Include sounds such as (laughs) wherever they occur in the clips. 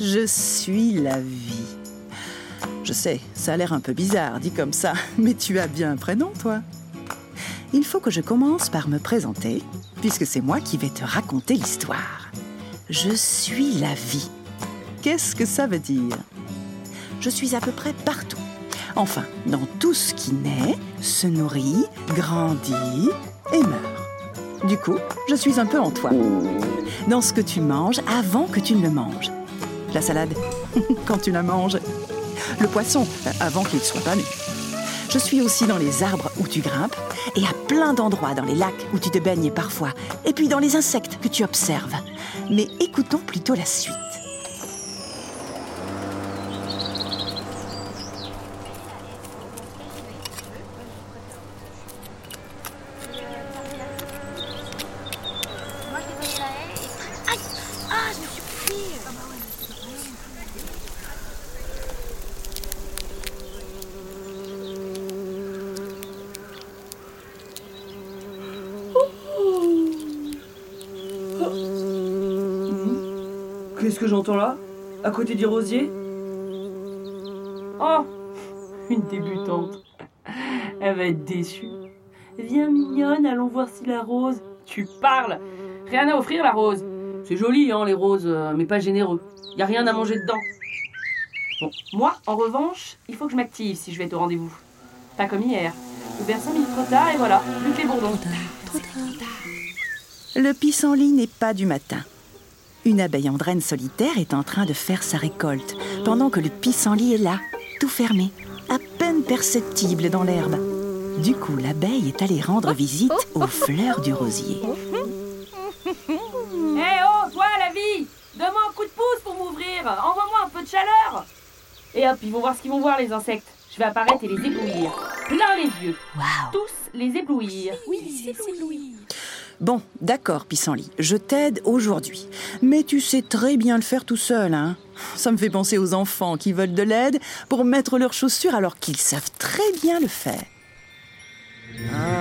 Je suis la vie. Je sais, ça a l'air un peu bizarre dit comme ça, (laughs) mais tu as bien un prénom, toi. Il faut que je commence par me présenter, puisque c'est moi qui vais te raconter l'histoire. Je suis la vie. Qu'est-ce que ça veut dire? Je suis à peu près partout. Enfin, dans tout ce qui naît, se nourrit, grandit et meurt. Du coup, je suis un peu en toi. Dans ce que tu manges avant que tu ne le manges. La salade, (laughs) quand tu la manges. Le poisson, avant qu'il ne soit pas nu. Je suis aussi dans les arbres où tu grimpes et à plein d'endroits dans les lacs où tu te baignes parfois. Et puis dans les insectes que tu observes. Mais écoutons plutôt la suite. Qu'est-ce que j'entends là À côté du rosier Oh Une débutante. Elle va être déçue. Viens mignonne, allons voir si la rose. Tu parles Rien à offrir la rose. C'est joli, hein, les roses, euh, mais pas généreux. Y a rien à manger dedans. Bon, moi, en revanche, il faut que je m'active si je vais être au rendez-vous. Pas comme hier. Ouvert 5 minutes trop tard et voilà, plus que les bourdons. Le pissenlit n'est pas du matin. Une abeille andrène solitaire est en train de faire sa récolte, pendant que le pissenlit est là, tout fermé, à peine perceptible dans l'herbe. Du coup, l'abeille est allée rendre visite aux fleurs du rosier. Hé oh, toi la vie Donne-moi un coup de pouce pour m'ouvrir Envoie-moi un peu de chaleur Et hop, ils vont voir ce qu'ils vont voir les insectes. Je vais apparaître et les éblouir. Plein les yeux. Tous les éblouir. Oui, les éblouir. Bon, d'accord, pissenlit, je t'aide aujourd'hui. Mais tu sais très bien le faire tout seul, hein Ça me fait penser aux enfants qui veulent de l'aide pour mettre leurs chaussures alors qu'ils savent très bien le faire.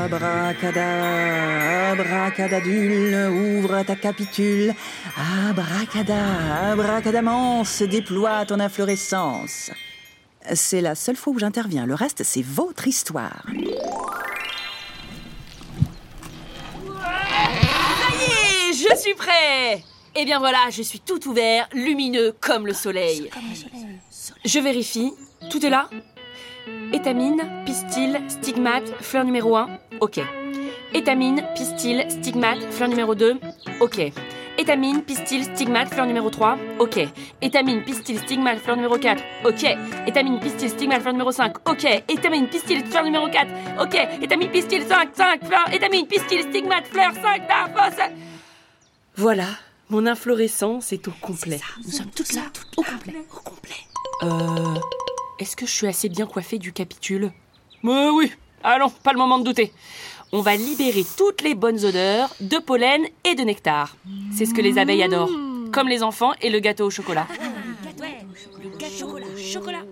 Abracada, abracadadule, ouvre ta capitule. Abracada, abracadamance, déploie ton inflorescence. C'est la seule fois où j'interviens. Le reste, c'est votre histoire. Je suis prêt Eh bien voilà, je suis tout ouvert, lumineux comme le soleil. Je vérifie, tout est là? Étamine, pistil, stigmate, fleur numéro 1, ok. Étamine, pistil, stigmate, fleur numéro 2, ok. Étamine, pistil, stigmate, fleur numéro 3, ok. Étamine, pistil, stigmate, fleur numéro 4, ok. Étamine, pistil, stigmate, fleur numéro 5, ok. Étamine, pistil, fleur numéro 4, ok. Étamine, pistil, 5, 5, fleur. Étamine, pistil, stigmate, fleur 5, fosse. Voilà, mon inflorescence est au complet. Nous sommes toutes là, au complet. Au complet. Euh. Est-ce que je suis assez bien coiffée du capitule? Euh, Oui, allons, pas le moment de douter. On va libérer toutes les bonnes odeurs de pollen et de nectar. C'est ce que les abeilles adorent. Comme les enfants et le gâteau au chocolat. le gâteau au chocolat.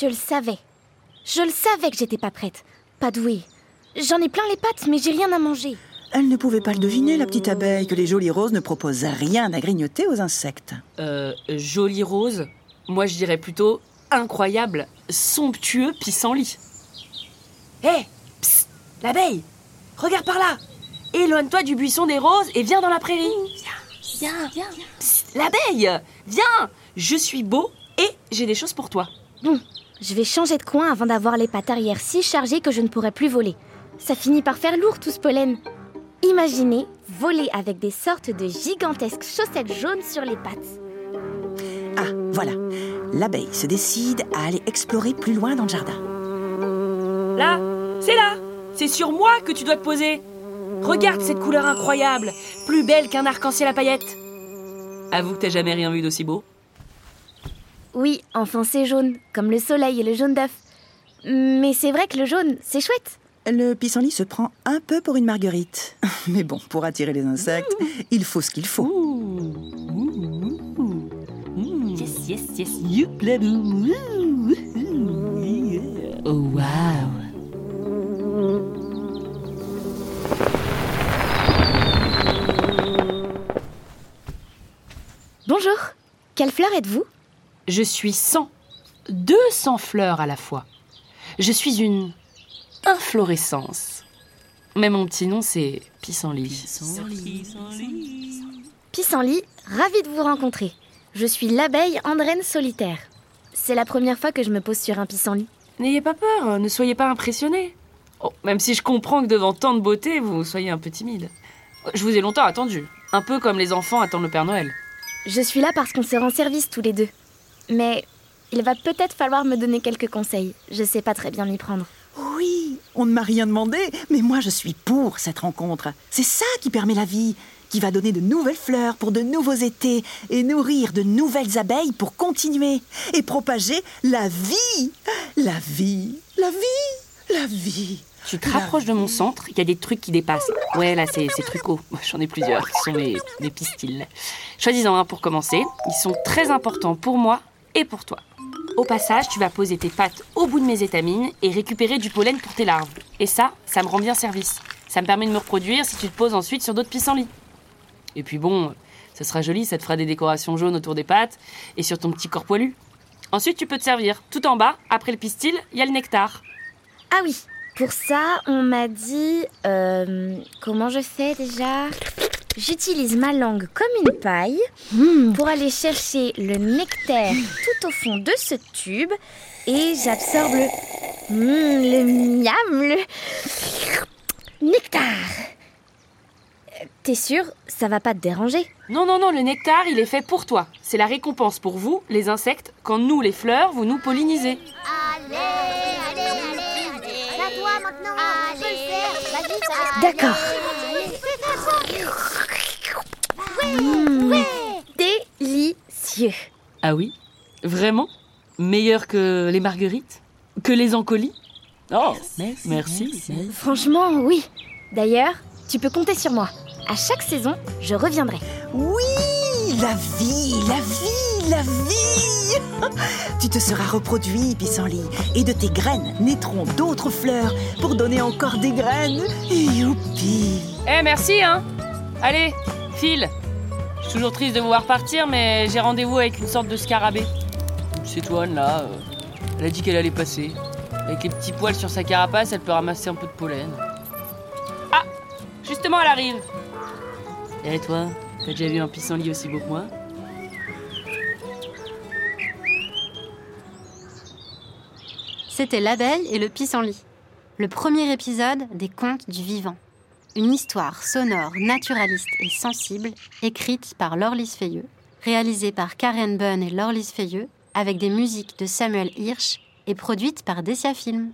Je le savais. Je le savais que j'étais pas prête. Pas douée. J'en ai plein les pattes, mais j'ai rien à manger. Elle ne pouvait pas le deviner, la petite abeille, que les jolies roses ne proposent rien à grignoter aux insectes. Euh, jolie rose. Moi, je dirais plutôt incroyable, somptueux pissenlit. Hé Psst L'abeille Regarde par là Éloigne-toi du buisson des roses et viens dans la prairie. Viens, viens. Psst L'abeille Viens Je suis beau et j'ai des choses pour toi. Bon, je vais changer de coin avant d'avoir les pattes arrière si chargées que je ne pourrai plus voler. Ça finit par faire lourd tout ce pollen. Imaginez voler avec des sortes de gigantesques chaussettes jaunes sur les pattes. Ah, voilà. L'abeille se décide à aller explorer plus loin dans le jardin. Là C'est là C'est sur moi que tu dois te poser Regarde cette couleur incroyable Plus belle qu'un arc-en-ciel à paillettes Avoue que t'as jamais rien vu d'aussi beau Oui, enfin c'est jaune, comme le soleil et le jaune d'œuf. Mais c'est vrai que le jaune, c'est chouette. Le pissenlit se prend un peu pour une marguerite. (laughs) Mais bon, pour attirer les insectes, il faut ce qu'il faut. yes, yes. Wouh, wouhou, yeah. Oh, waouh. Bonjour. Quelle fleur êtes-vous? Je suis 100, 200 fleurs à la fois. Je suis une inflorescence. Mais mon petit nom, c'est Pissenlit. Pissenlit, ravie de vous rencontrer. Je suis l'abeille Andrène solitaire. C'est la première fois que je me pose sur un pissenlit. N'ayez pas peur, ne soyez pas impressionnés. Oh, même si je comprends que devant tant de beauté, vous soyez un peu timide. Je vous ai longtemps attendu, un peu comme les enfants attendent le Père Noël. Je suis là parce qu'on se rend service tous les deux. Mais il va peut-être falloir me donner quelques conseils. Je sais pas très bien m'y prendre. Oui, on ne m'a rien demandé, mais moi je suis pour cette rencontre. C'est ça qui permet la vie, qui va donner de nouvelles fleurs pour de nouveaux étés et nourrir de nouvelles abeilles pour continuer et propager la vie. La vie, la vie, la vie. Tu te rapproches de mon centre, il y a des trucs qui dépassent. Ouais, là, c'est trucot. (laughs) J'en ai plusieurs, ce sont mes, mes pistils. Choisis-en un pour commencer. Ils sont très importants pour moi et pour toi. Au passage, tu vas poser tes pattes au bout de mes étamines et récupérer du pollen pour tes larves. Et ça, ça me rend bien service. Ça me permet de me reproduire si tu te poses ensuite sur d'autres pissenlits. Et puis bon, ça sera joli, ça te fera des décorations jaunes autour des pattes et sur ton petit corps poilu. Ensuite, tu peux te servir. Tout en bas, après le pistil, il y a le nectar. Ah oui, pour ça, on m'a dit... euh, comment je fais déjà? J'utilise ma langue comme une paille pour aller chercher le nectar tout au fond de ce tube et j'absorbe le... Hmm, le miam, le... nectar. T'es sûr Ça va pas te déranger? Non, non, non, le nectar, il est fait pour toi. C'est la récompense pour vous, les insectes, quand nous, les fleurs, vous nous pollinisez. D'accord. Mmh, Délicieux. Ah oui? Vraiment? Meilleur que les marguerites? Que les encolis? Oh, merci. Franchement, oui. D'ailleurs, tu peux compter sur moi. À chaque saison, je reviendrai. Oui, la vie, la vie, la vie. (laughs) Tu te seras reproduit, pissenlit, et de tes graines naîtront d'autres fleurs pour donner encore des graines. Youpi Eh, merci, hein Allez, file suis toujours triste de vous voir partir, mais j'ai rendez-vous avec une sorte de scarabée. Cette étoile, là, euh, elle a dit qu'elle allait passer. Avec les petits poils sur sa carapace, elle peut ramasser un peu de pollen. Ah Justement, elle arrive Et toi T'as déjà vu un pissenlit aussi beau que moi? C'était L'abeille et le pissenlit, le premier épisode des Contes du vivant. Une histoire sonore, naturaliste et sensible, écrite par Laure-Lise Feilleux, réalisée par Karen Bunn et Laure-Lise Feilleux, avec des musiques de Samuel Hirsch et produite par Dessia Film.